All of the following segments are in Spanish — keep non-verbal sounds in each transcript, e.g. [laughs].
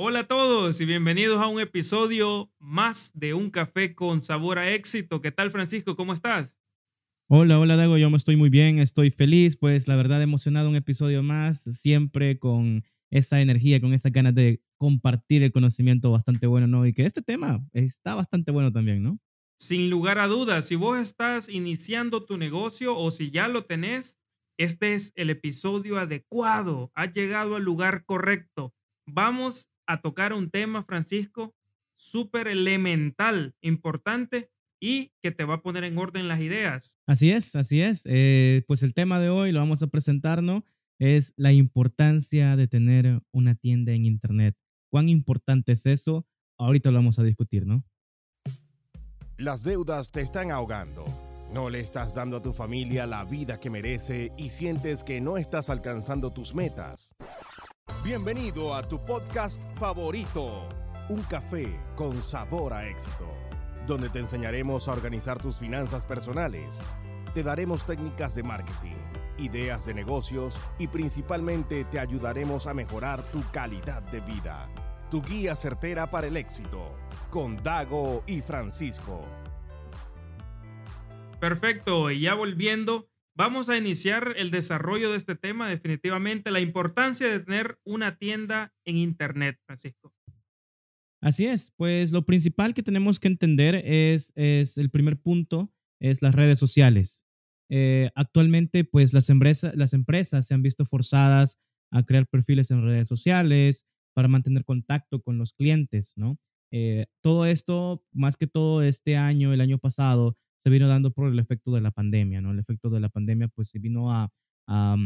Hola a todos y bienvenidos a un episodio más de Un Café con Sabor a Éxito. ¿Qué tal, Francisco? ¿Cómo estás? Hola, hola Dago, yo me estoy muy bien, estoy feliz, pues la verdad emocionado un episodio más, siempre con esa energía, con esas ganas de compartir el conocimiento bastante bueno, ¿no? Y que este tema está bastante bueno también, ¿no? Sin lugar a dudas, si vos estás iniciando tu negocio o si ya lo tenés, este es el episodio adecuado. Has llegado al lugar correcto. Vamos a tocar un tema, Francisco, súper elemental, importante y que te va a poner en orden las ideas. Así es, así es. Eh, pues el tema de hoy lo vamos a presentarnos es la importancia de tener una tienda en Internet. ¿Cuán importante es eso? Ahorita lo vamos a discutir, ¿no? Las deudas te están ahogando. No le estás dando a tu familia la vida que merece y sientes que no estás alcanzando tus metas. Bienvenido a tu podcast favorito, Un café con sabor a éxito, donde te enseñaremos a organizar tus finanzas personales. Te daremos técnicas de marketing, ideas de negocios y principalmente te ayudaremos a mejorar tu calidad de vida. Tu guía certera para el éxito, con Dago y Francisco. Perfecto, y ya volviendo, vamos a iniciar el desarrollo de este tema, definitivamente, la importancia de tener una tienda en Internet, Francisco. Así es, pues lo principal que tenemos que entender es, es el primer punto, es las redes sociales. Eh, actualmente, pues las, empresas las empresas se han visto forzadas a crear perfiles en redes sociales para mantener contacto con los clientes, ¿no? Eh, todo esto, más que todo este año, el año pasado, se vino dando por el efecto de la pandemia, ¿no? El efecto de la pandemia, pues se vino a, a,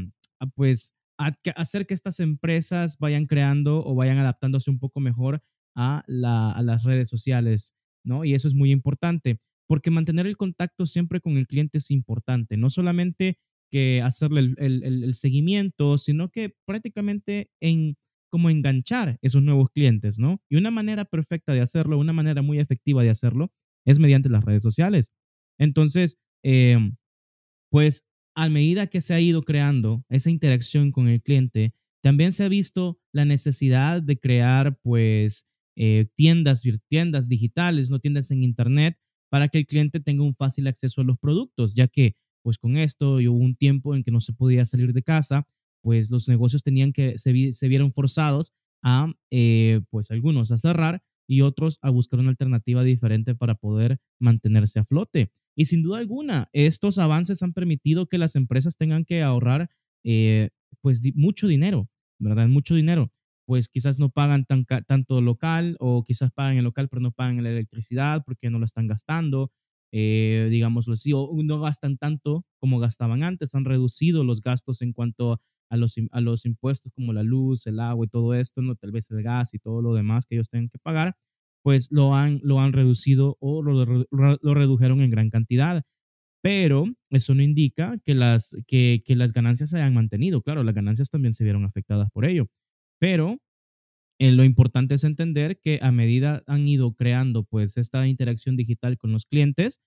pues, a, hacer que estas empresas vayan creando o vayan adaptándose un poco mejor a, la, a las redes sociales, ¿no? Y eso es muy importante, porque mantener el contacto siempre con el cliente es importante, no solamente que hacerle el seguimiento, sino que prácticamente en como enganchar esos nuevos clientes, ¿no? Y una manera perfecta de hacerlo, una manera muy efectiva de hacerlo, es mediante las redes sociales. Entonces, eh, pues a medida que se ha ido creando esa interacción con el cliente, también se ha visto la necesidad de crear, pues, eh, tiendas, tiendas digitales, no tiendas en Internet, para que el cliente tenga un fácil acceso a los productos, ya que, pues, con esto hubo un tiempo en que no se podía salir de casa, pues los negocios tenían que, se, se vieron forzados a, eh, pues, algunos a cerrar y otros a buscar una alternativa diferente para poder mantenerse a flote. Y sin duda alguna, estos avances han permitido que las empresas tengan que ahorrar eh, pues mucho dinero, ¿verdad? Mucho dinero. Pues quizás no pagan tan, tanto local o quizás pagan el local pero no pagan la electricidad porque no lo están gastando, eh, digámoslo así, o no gastan tanto como gastaban antes, han reducido los gastos en cuanto a los, impuestos como la luz, el agua y todo esto, ¿no? tal vez el gas y todo lo demás que ellos tengan que pagar pues lo han, lo han reducido o lo, redujeron en gran cantidad. Pero eso no indica que las, que, las ganancias se hayan mantenido. Claro, las ganancias también se vieron afectadas por ello. Pero eh, lo importante es entender que a medida han ido creando pues esta interacción digital con los clientes,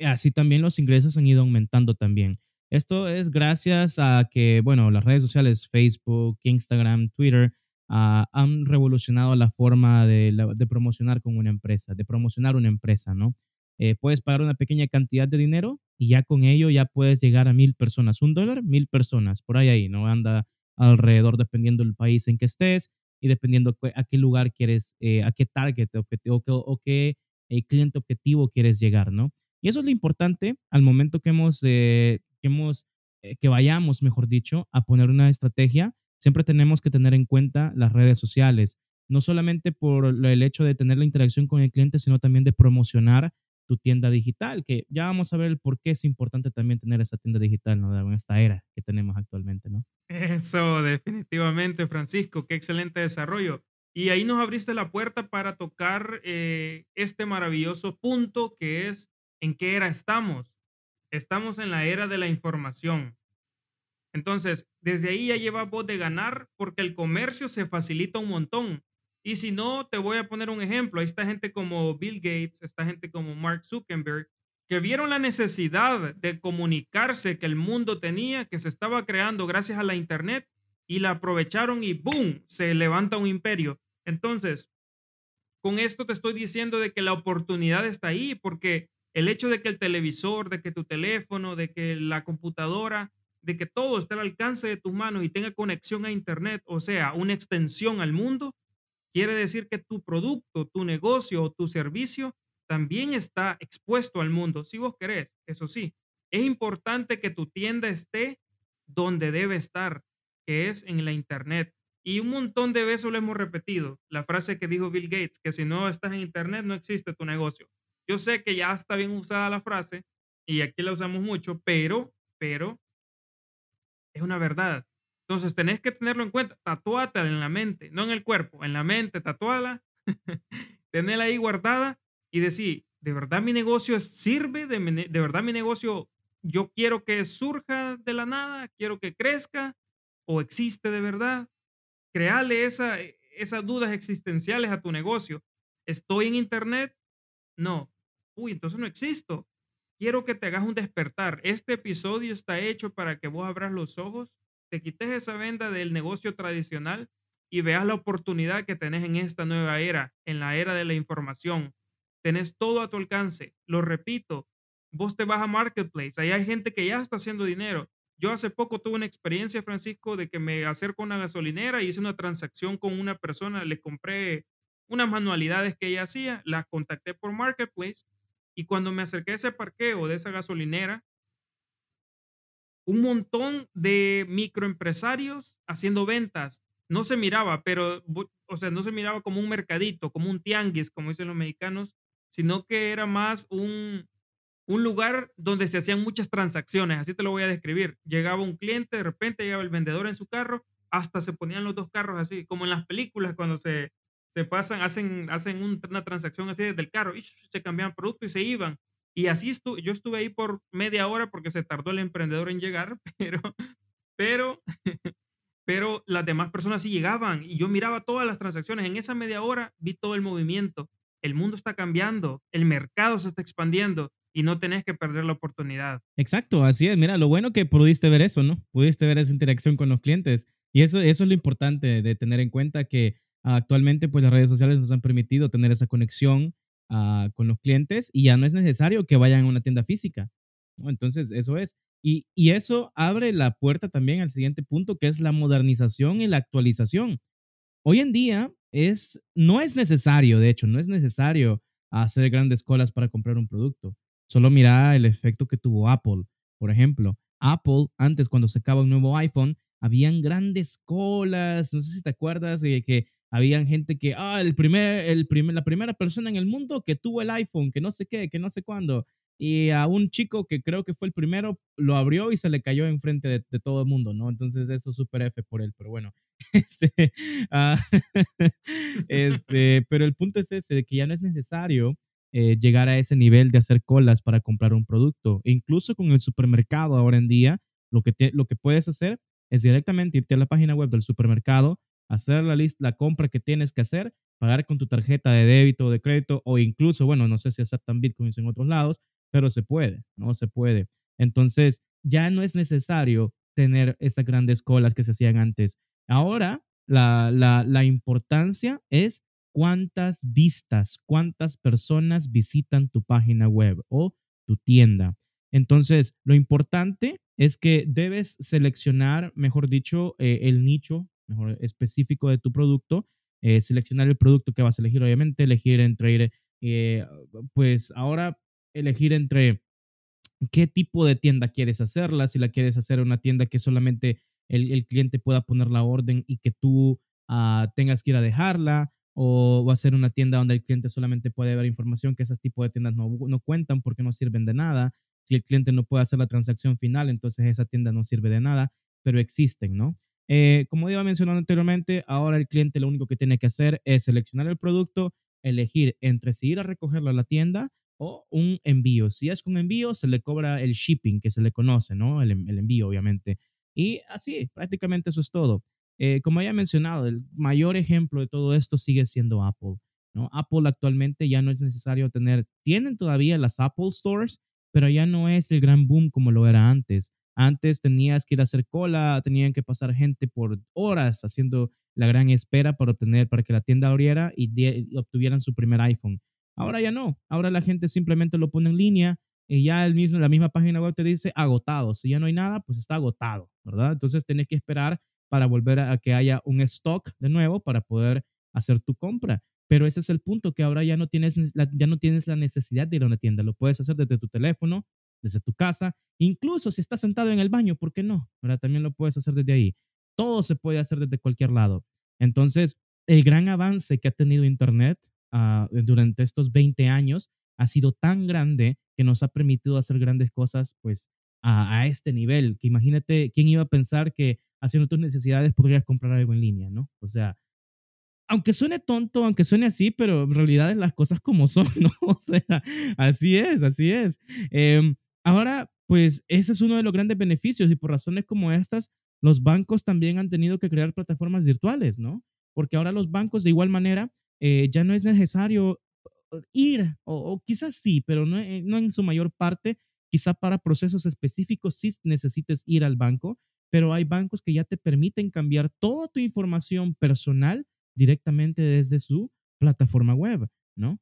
así también los ingresos han ido aumentando también. Esto es gracias a que, bueno, las redes sociales, Facebook, Instagram, Twitter, Ah, han revolucionado la forma de, promocionar con una empresa, de promocionar una empresa, ¿no? Eh, puedes pagar una pequeña cantidad de dinero y ya con ello ya puedes llegar a mil personas. Un dólar, mil personas, por ahí ahí, ¿no? Anda alrededor dependiendo del país en que estés y dependiendo a qué lugar quieres, eh, a qué target objetivo, o, qué eh, cliente objetivo quieres llegar, ¿no? Y eso es lo importante al momento que hemos, que hemos, que vayamos, mejor dicho, a poner una estrategia siempre tenemos que tener en cuenta las redes sociales, no solamente por el hecho de tener la interacción con el cliente, sino también de promocionar tu tienda digital, que ya vamos a ver el por qué es importante también tener esa tienda digital, ¿no? En esta era que tenemos actualmente, ¿no? Eso, definitivamente, Francisco, qué excelente desarrollo. Y ahí nos abriste la puerta para tocar eh, este maravilloso punto que es en qué era estamos. Estamos en la era de la información. Entonces, desde ahí ya lleva voz de ganar porque el comercio se facilita un montón. Y si no, te voy a poner un ejemplo. Hay esta gente como Bill Gates, esta gente como Mark Zuckerberg, que vieron la necesidad de comunicarse que el mundo tenía, que se estaba creando gracias a la Internet, y la aprovecharon y ¡boom! Se levanta un imperio. Entonces, con esto te estoy diciendo de que la oportunidad está ahí, porque el hecho de que el televisor, de que tu teléfono, de que la computadora, de que todo esté al alcance de tus manos y tenga conexión a Internet, o sea, una extensión al mundo, quiere decir que tu producto, tu negocio o tu servicio también está expuesto al mundo, si vos querés, eso sí. Es importante que tu tienda esté donde debe estar, que es en la Internet. Y un montón de veces lo hemos repetido, la frase que dijo Bill Gates, que si no estás en Internet no existe tu negocio. Yo sé que ya está bien usada la frase y aquí la usamos mucho, pero, pero, es una verdad. Entonces tenés que tenerlo en cuenta, tatuátela en la mente, no en el cuerpo, en la mente, tatuala, [laughs] tenerla ahí guardada y decir, ¿de verdad mi negocio sirve? ¿De, ¿De verdad mi negocio yo quiero que surja de la nada? ¿Quiero que crezca? ¿O existe de verdad? crearle esa, e, esas dudas existenciales a tu negocio. ¿Estoy en Internet? No. Uy, entonces no existo. Quiero que te hagas un despertar. Este episodio está hecho para que vos abras los ojos, te quites esa venda del negocio tradicional y veas la oportunidad que tenés en esta nueva era, en la era de la información. Tenés todo a tu alcance. Lo repito, vos te vas a Marketplace, ahí hay gente que ya está haciendo dinero. Yo hace poco tuve una experiencia, Francisco, de que me acerco a una gasolinera y hice una transacción con una persona, le compré unas manualidades que ella hacía, las contacté por Marketplace y cuando me acerqué a ese parqueo de esa gasolinera, un montón de microempresarios haciendo ventas. No se miraba, pero, o sea, no se miraba como un mercadito, como un tianguis, como dicen los mexicanos, sino que era más un, un lugar donde se hacían muchas transacciones, así te lo voy a describir. Llegaba un cliente, de repente llegaba el vendedor en su carro, hasta se ponían los dos carros así, como en las películas cuando se, se pasan, hacen, hacen una transacción así desde el carro, y se cambiaban productos y se iban. Y así estuve, yo estuve ahí por media hora porque se tardó el emprendedor en llegar, [laughs] pero, pero, [laughs] pero las demás personas sí llegaban y yo miraba todas las transacciones. En esa media hora vi todo el movimiento. El mundo está cambiando, el mercado se está expandiendo y no tenés que perder la oportunidad. Exacto, así es. Mira, lo bueno que pudiste ver eso, ¿no? Pudiste ver esa interacción con los clientes. Y eso, eso es lo importante de tener en cuenta que actualmente pues las redes sociales nos han permitido tener esa conexión uh, con los clientes y ya no es necesario que vayan a una tienda física. Entonces, eso es. Y, y eso abre la puerta también al siguiente punto, que es la modernización y la actualización. Hoy en día es, no es necesario, de hecho, no es necesario hacer grandes colas para comprar un producto. Solo mira el efecto que tuvo Apple. Por ejemplo, Apple, antes cuando sacaba un nuevo iPhone, habían grandes colas. No sé si te acuerdas de que habían gente que, ah, el primer, el primer, la primera persona en el mundo que tuvo el iPhone, que no sé qué, que no sé cuándo. Y a un chico que creo que fue el primero, lo abrió y se le cayó enfrente de, de todo el mundo, ¿no? Entonces eso es súper F por él, pero bueno. [laughs] Este, uh, [laughs] este, pero el punto es ese, de que ya no es necesario eh, llegar a ese nivel de hacer colas para comprar un producto. E incluso con el supermercado ahora en día, lo que, te, lo que puedes hacer es directamente irte a la página web del supermercado, hacer la lista, la compra que tienes que hacer, pagar con tu tarjeta de débito o de crédito o incluso, bueno, no sé si aceptan bitcoins en otros lados, pero se puede, ¿no? Se puede. Entonces, ya no es necesario tener esas grandes colas que se hacían antes. Ahora, la, la, importancia es cuántas vistas, cuántas personas visitan tu página web o tu tienda. Entonces, lo importante es que debes seleccionar, mejor dicho, eh, el nicho mejor, específico de tu producto, eh, seleccionar el producto que vas a elegir, obviamente, elegir entre, eh, pues ahora elegir entre qué tipo de tienda quieres hacerla, si la quieres hacer una tienda que solamente el, cliente pueda poner la orden y que tú uh, tengas que ir a dejarla, o va a ser una tienda donde el cliente solamente puede ver información que ese tipo de tiendas no, no cuentan porque no sirven de nada. Si el cliente no puede hacer la transacción final, entonces esa tienda no sirve de nada, pero existen, ¿no? Eh, como iba mencionando anteriormente, ahora el cliente lo único que tiene que hacer es seleccionar el producto, elegir entre si ir a recogerlo a la tienda o un envío. Si es con envío, se le cobra el shipping que se le conoce, ¿no? El, el envío, obviamente. Y así, prácticamente eso es todo. Eh, como ya he mencionado, el mayor ejemplo de todo esto sigue siendo Apple. ¿no? Apple actualmente ya no es necesario tener, tienen todavía las Apple Stores, pero ya no es el gran boom como lo era antes. Antes tenías que ir a hacer cola, tenían que pasar gente por horas haciendo la gran espera para obtener, para que la tienda abriera y, y obtuvieran su primer iPhone. Ahora ya no, ahora la gente simplemente lo pone en línea y ya el mismo, la misma página web te dice agotado. Si ya no hay nada, pues está agotado, ¿verdad? Entonces tienes que esperar para volver a que haya un stock de nuevo para poder hacer tu compra. Pero ese es el punto, que ahora ya no tienes ya no tienes la necesidad de ir a una tienda. Lo puedes hacer desde tu teléfono, desde tu casa, incluso si estás sentado en el baño, ¿por qué no? Ahora también lo puedes hacer desde ahí. Todo se puede hacer desde cualquier lado. Entonces, el gran avance que ha tenido Internet uh, durante estos 20 años ha sido tan grande que nos ha permitido hacer grandes cosas, pues, a, este nivel. Que imagínate, ¿quién iba a pensar que haciendo tus necesidades podrías comprar algo en línea, no? O sea, aunque suene tonto, aunque suene así, pero en realidad las cosas como son, [laughs] ¿no? O sea, así es, así es. Eh, ahora, pues ese es uno de los grandes beneficios y por razones como estas, los bancos también han tenido que crear plataformas virtuales, ¿no? Porque ahora los bancos de igual manera eh, ya no es necesario uh, ir, o, o quizás sí, pero no, eh, no en su mayor parte, quizá para procesos específicos sí necesites ir al banco, pero hay bancos que ya te permiten cambiar toda tu información personal directamente desde su plataforma web, ¿no?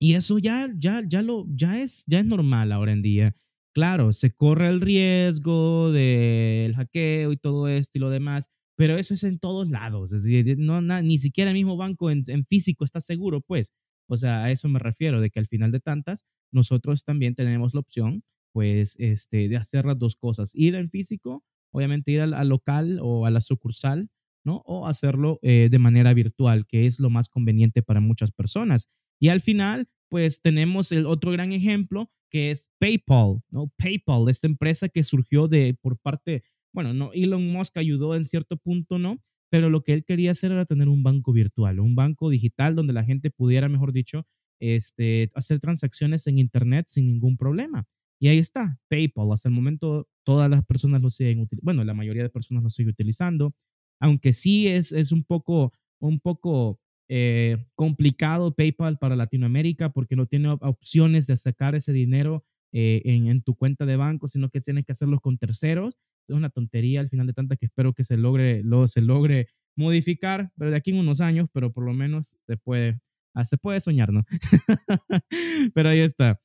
Y eso ya, ya, ya, lo, ya, es, ya es normal ahora en día. Claro, se corre el riesgo del hackeo y todo esto y lo demás, pero eso es en todos lados. Es decir, no, ni siquiera el mismo banco en, en, físico está seguro, pues. O sea, a eso me refiero, de que al final de tantas, nosotros también tenemos la opción, pues, este, de hacer las dos cosas. Ir en físico, obviamente ir al, al local o a la sucursal ¿no? O hacerlo eh, de manera virtual, que es lo más conveniente para muchas personas. Y al final, pues tenemos el otro gran ejemplo que es PayPal, ¿no? PayPal, esta empresa que surgió de por parte, bueno, no Elon Musk ayudó en cierto punto, ¿no? Pero lo que él quería hacer era tener un banco virtual, un banco digital donde la gente pudiera, mejor dicho, este, hacer transacciones en internet sin ningún problema. Y ahí está, PayPal. Hasta el momento todas las personas lo siguen utilizando, bueno, la mayoría de personas lo sigue utilizando aunque sí es, es un poco, un poco eh, complicado PayPal para Latinoamérica porque no tiene opciones de sacar ese dinero eh, en, tu cuenta de banco, sino que tienes que hacerlo con terceros. Es una tontería al final de tantas que espero que se logre, lo, se logre modificar, pero de aquí en unos años, pero por lo menos se puede, ah, se puede soñar, ¿no? [laughs] pero ahí está.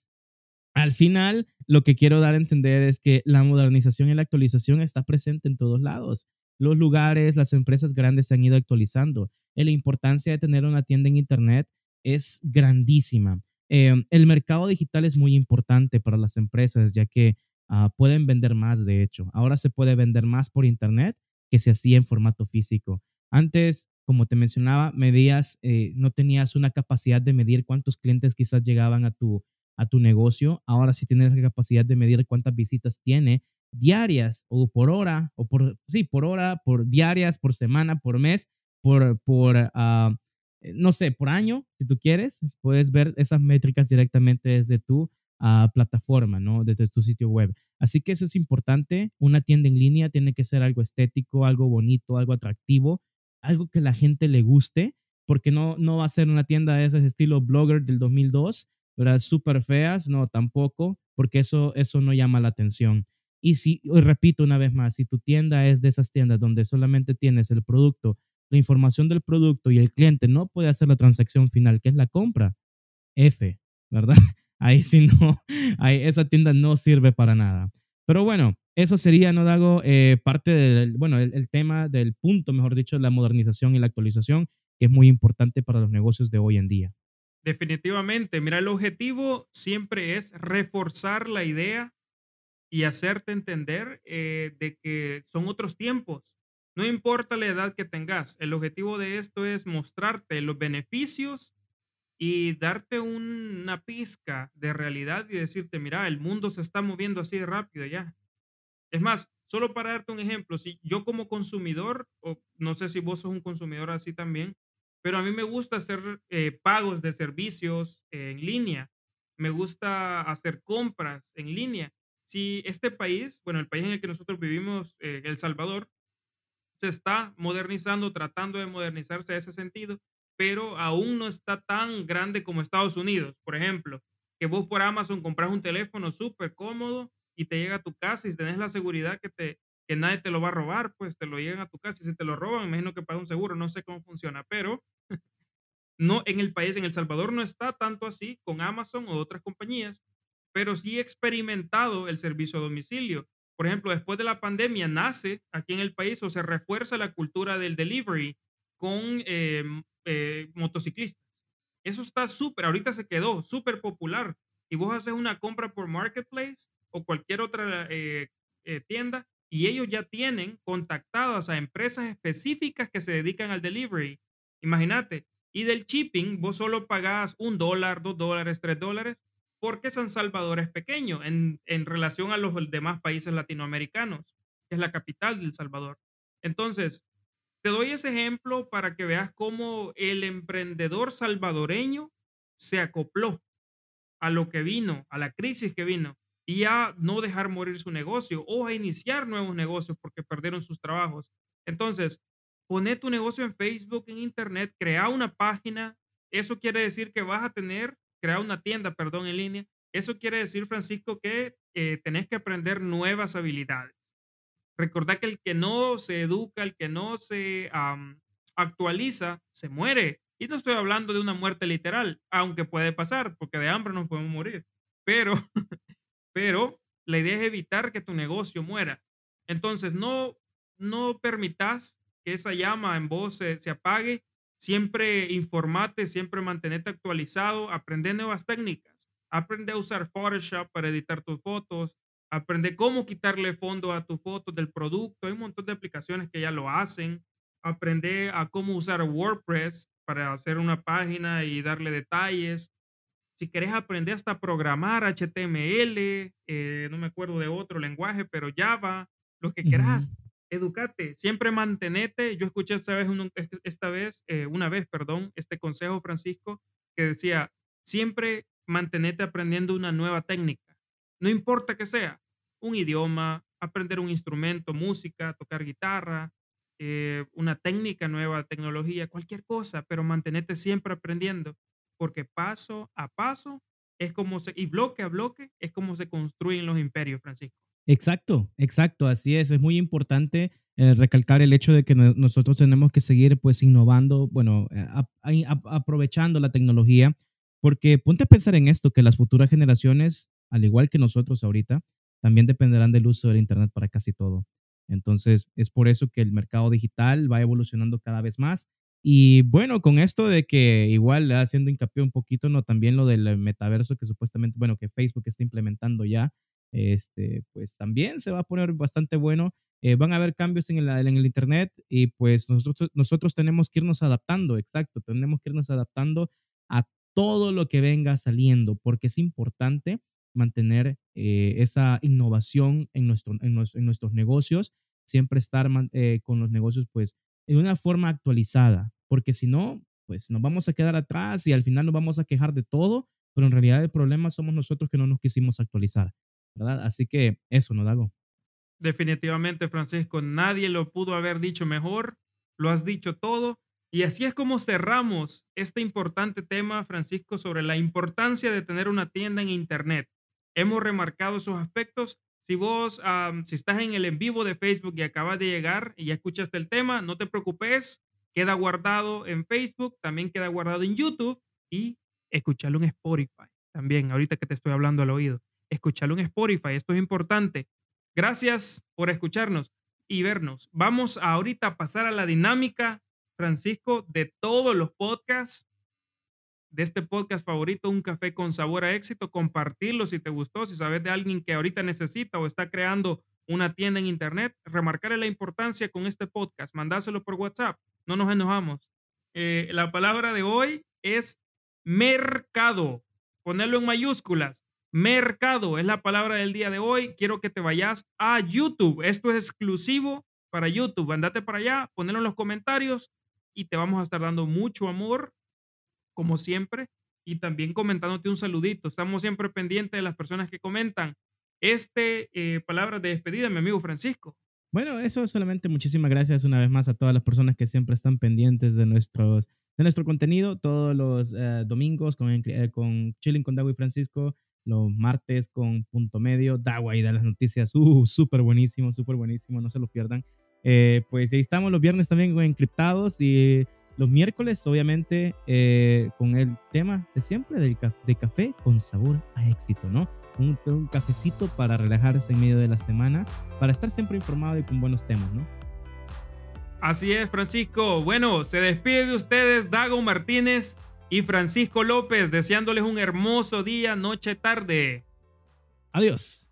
Al final, lo que quiero dar a entender es que la modernización y la actualización está presente en todos lados los lugares, las empresas grandes se han ido actualizando. Y la importancia de tener una tienda en Internet es grandísima. Eh, el mercado digital es muy importante para las empresas, ya que uh, pueden vender más, de hecho. Ahora se puede vender más por Internet que se hacía en formato físico. Antes, como te mencionaba, medías, eh, no tenías una capacidad de medir cuántos clientes quizás llegaban a tu, a tu negocio. Ahora sí tienes la capacidad de medir cuántas visitas tiene diarias o por hora, o por, sí, por hora, por diarias, por semana, por mes, por, por uh, no sé, por año, si tú quieres, puedes ver esas métricas directamente desde tu uh, plataforma, ¿no? Desde tu sitio web. Así que eso es importante. Una tienda en línea tiene que ser algo estético, algo bonito, algo atractivo, algo que la gente le guste, porque no, no va a ser una tienda de ese estilo blogger del 2002, ¿verdad? Súper feas, no, tampoco, porque eso, eso no llama la atención. Y si, y repito una vez más, si tu tienda es de esas tiendas donde solamente tienes el producto, la información del producto y el cliente no puede hacer la transacción final, que es la compra, F, ¿verdad? [laughs] Ahí sí no, ahí esa tienda no sirve para nada. Pero bueno, eso sería, no Dago, eh, parte del, bueno, el, el, tema del punto, mejor dicho, de la modernización y la actualización, que es muy importante para los negocios de hoy en día. Definitivamente, mira, el objetivo siempre es reforzar la idea y hacerte entender eh, de que son otros tiempos. No importa la edad que tengas, el objetivo de esto es mostrarte los beneficios y darte un, una pizca de realidad y decirte, mira, el mundo se está moviendo así de rápido ya. Es más, solo para darte un ejemplo, si yo como consumidor, o no sé si vos sos un consumidor así también, pero a mí me gusta hacer eh, pagos de servicios en línea, me gusta hacer compras en línea si este país, bueno, el país en el que nosotros vivimos, eh, El Salvador, se está modernizando, tratando de modernizarse a ese sentido, pero aún no está tan grande como Estados Unidos. Por ejemplo, que vos por Amazon compras un teléfono súper cómodo y te llega a tu casa y tenés la seguridad que te, que nadie te lo va a robar, pues te lo llegan a tu casa y si te lo roban, imagino que paga un seguro, no sé cómo funciona, pero [laughs] no en el país, en El Salvador no está tanto así con Amazon o otras compañías, pero sí experimentado el servicio a domicilio. Por ejemplo, después de la pandemia nace aquí en el país o se refuerza la cultura del delivery con eh, eh, motociclistas. Eso está súper, ahorita se quedó súper popular. Y vos haces una compra por Marketplace o cualquier otra eh, tienda y ellos ya tienen contactadas a empresas específicas que se dedican al delivery. Imagínate. Y del shipping, vos solo pagás un dólar, dos dólares, tres dólares porque San Salvador es pequeño en, relación a los demás países latinoamericanos, que es la capital de El Salvador. Entonces, te doy ese ejemplo para que veas cómo el emprendedor salvadoreño se acopló a lo que vino, a la crisis que vino, y a no dejar morir su negocio o a iniciar nuevos negocios porque perdieron sus trabajos. Entonces, pone tu negocio en Facebook, en Internet, crea una página. Eso quiere decir que vas a tener crear una tienda, perdón, en línea, eso quiere decir, Francisco, que eh, tenés que aprender nuevas habilidades. Recordad que el que no se educa, el que no se actualiza, se muere. Y no estoy hablando de una muerte literal, aunque puede pasar, porque de hambre nos podemos morir. Pero, [laughs] pero la idea es evitar que tu negocio muera. Entonces, no, no permitas que esa llama en vos se, se apague Siempre informate, siempre mantenerte actualizado, aprende nuevas técnicas. Aprende a usar Photoshop para editar tus fotos, aprende cómo quitarle fondo a tus fotos del producto. Hay un montón de aplicaciones que ya lo hacen. Aprende a cómo usar WordPress para hacer una página y darle detalles. Si querés aprender hasta a programar HTML, eh, no me acuerdo de otro lenguaje, pero Java, lo que quieras educate, siempre mantenete. Yo escuché esta vez, eh, una vez, perdón, este consejo, Francisco, que decía, siempre mantenete aprendiendo una nueva técnica. No importa que sea, un idioma, aprender un instrumento, música, tocar guitarra, eh, una técnica nueva, tecnología, cualquier cosa, pero mantenete siempre aprendiendo, porque paso a paso es como se, y bloque a bloque es como se construyen los imperios, Francisco. Exacto, exacto, así es. Es muy importante eh, recalcar el hecho de que nosotros tenemos que seguir pues innovando, bueno, eh, aprovechando la tecnología, porque ponte a pensar en esto, que las futuras generaciones, al igual que nosotros ahorita, también dependerán del uso del Internet para casi todo. Entonces, es por eso que el mercado digital va evolucionando cada vez más. Y bueno, con esto de que igual haciendo hincapié un poquito, no también lo del metaverso que supuestamente, bueno, que Facebook está implementando ya, este, pues también se va a poner bastante bueno. Eh, van a haber cambios en el, en el Internet y pues nosotros, nosotros tenemos que irnos adaptando, exacto, tenemos que irnos adaptando a todo lo que venga saliendo, porque es importante mantener eh, esa innovación en, nuestro, en, nuestros negocios, siempre estar eh, con los negocios pues en una forma actualizada, porque si no, pues nos vamos a quedar atrás y al final nos vamos a quejar de todo, pero en realidad el problema somos nosotros que no nos quisimos actualizar. Así que eso, ¿no, Dago? Definitivamente, Francisco, nadie lo pudo haber dicho mejor, lo has dicho todo. Y así es como cerramos este importante tema, Francisco, sobre la importancia de tener una tienda en Internet. Hemos remarcado esos aspectos. Si vos, si estás en el en vivo de Facebook y acabas de llegar y ya escuchaste el tema, no te preocupes, queda guardado en Facebook, también queda guardado en YouTube y escucharlo en Spotify también, ahorita que te estoy hablando al oído escucharlo en Spotify. Esto es importante. Gracias por escucharnos y vernos. Vamos ahorita a pasar a la dinámica, Francisco, de todos los podcasts, de este podcast favorito, Un Café con Sabor a Éxito. Compartirlo si te gustó, si sabes de alguien que ahorita necesita o está creando una tienda en Internet, remarcarle la importancia con este podcast, mandáselo por WhatsApp. No nos enojamos. Eh, la palabra de hoy es mercado. Ponerlo en mayúsculas Mercado es la palabra del día de hoy. Quiero que te vayas a YouTube. Esto es exclusivo para YouTube. Andate para allá, ponelo en los comentarios y te vamos a estar dando mucho amor, como siempre, y también comentándote un saludito. Estamos siempre pendientes de las personas que comentan. Este, eh, palabra de despedida, mi amigo Francisco. Bueno, eso solamente muchísimas gracias una vez más a todas las personas que siempre están pendientes de nuestros de nuestro contenido todos los eh, domingos con, eh, con Chilling con Dago y Francisco los martes con punto medio, Dawa y de las noticias, uh, súper buenísimo, súper buenísimo, no se lo pierdan. Eh, pues ahí estamos los viernes también con Encriptados y los miércoles, obviamente, eh, con el tema de siempre del de café con sabor a éxito, ¿no? Un, un, cafecito para relajarse en medio de la semana, para estar siempre informado y con buenos temas, ¿no? Así es, Francisco. Bueno, se despide de ustedes Dago Martínez y Francisco López, deseándoles un hermoso día, noche, tarde. Adiós.